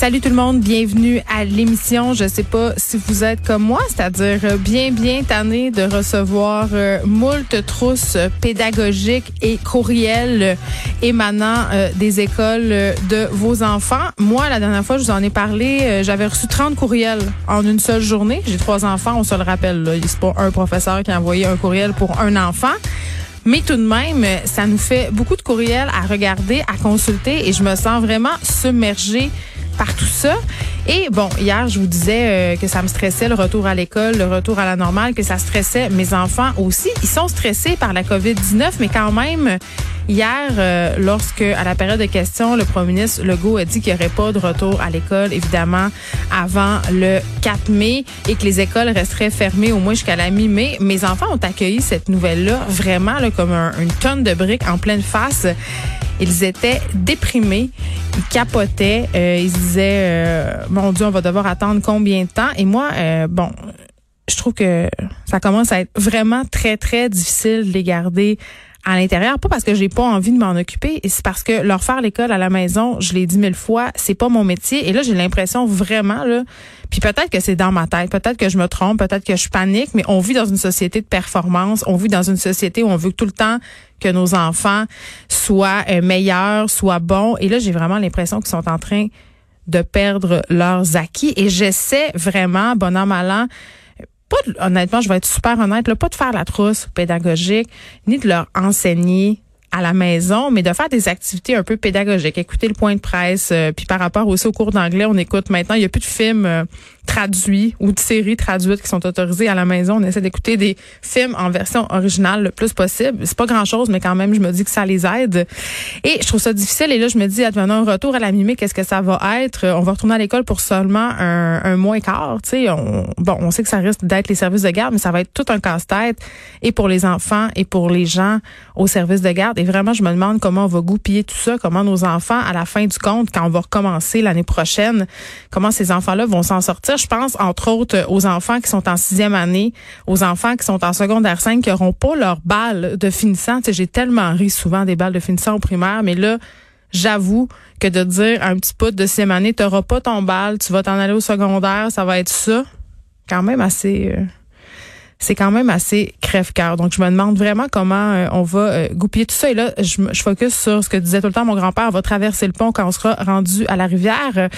Salut tout le monde, bienvenue à l'émission. Je sais pas si vous êtes comme moi, c'est-à-dire euh, bien bien tanné de recevoir euh, moult trousses pédagogiques et courriels émanant euh, des écoles euh, de vos enfants. Moi, la dernière fois, je vous en ai parlé, euh, j'avais reçu 30 courriels en une seule journée. J'ai trois enfants, on se le rappelle. C'est pas un professeur qui a envoyé un courriel pour un enfant. Mais tout de même, ça nous fait beaucoup de courriels à regarder, à consulter et je me sens vraiment submergée par tout ça. Et bon, hier, je vous disais euh, que ça me stressait le retour à l'école, le retour à la normale, que ça stressait mes enfants aussi. Ils sont stressés par la COVID-19, mais quand même, hier, euh, lorsque, à la période de questions, le premier ministre Legault a dit qu'il n'y aurait pas de retour à l'école, évidemment, avant le 4 mai et que les écoles resteraient fermées au moins jusqu'à la mi-mai, mes enfants ont accueilli cette nouvelle-là vraiment là, comme un- une tonne de briques en pleine face. Ils étaient déprimés, ils capotaient, euh, ils disaient euh, mon Dieu, on va devoir attendre combien de temps? Et moi, euh, bon, je trouve que ça commence à être vraiment très très difficile de les garder à l'intérieur, pas parce que j'ai pas envie de m'en occuper, c'est parce que leur faire l'école à la maison, je l'ai dit mille fois, c'est pas mon métier. Et là, j'ai l'impression vraiment là, puis peut-être que c'est dans ma tête, peut-être que je me trompe, peut-être que je panique, mais on vit dans une société de performance, on vit dans une société où on veut tout le temps que nos enfants soient euh, meilleurs, soient bons. Et là, j'ai vraiment l'impression qu'ils sont en train de perdre leurs acquis. Et j'essaie vraiment, bon an, pas de- honnêtement, je vais être super honnête, là, pas de faire la trousse pédagogique, ni de leur enseigner à la maison, mais de faire des activités un peu pédagogiques. Écouter le point de presse, euh, puis par rapport aussi au cours d'anglais, on écoute maintenant, il y a plus de films euh, traduits ou de séries traduites qui sont autorisées à la maison. On essaie d'écouter des films en version originale le plus possible. C'est pas grand-chose, mais quand même, je me dis que ça les aide. Et je trouve ça difficile. Et là, je me dis, advenant un retour à la mi qu'est-ce que ça va être? On va retourner à l'école pour seulement un, un mois et quart. Tu sais, on, bon, on sait que ça risque d'être les services de garde, mais ça va être tout un casse-tête et pour les enfants et pour les gens au service de garde. Et vraiment, je me demande comment on va goupiller tout ça, comment nos enfants, à la fin du compte, quand on va recommencer l'année prochaine, comment ces enfants-là vont s'en sortir. Je pense, entre autres, aux enfants qui sont en sixième année, aux enfants qui sont en secondaire 5, qui n'auront pas leur balle de finissant. J'ai tellement ri souvent des balles de finissant au primaire, mais là, j'avoue que de dire un petit pote de sixième année, tu n'auras pas ton bal, tu vas t'en aller au secondaire, ça va être ça, quand même assez... euh, c'est quand même assez crève-cœur. Donc, je me demande vraiment comment euh, on va euh, goupiller tout ça. Et là, je, je focus sur ce que disait tout le temps mon grand-père. On va traverser le pont quand on sera rendu à la rivière.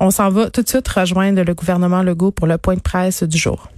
On s'en va tout de suite rejoindre le gouvernement Legault pour le point de presse du jour.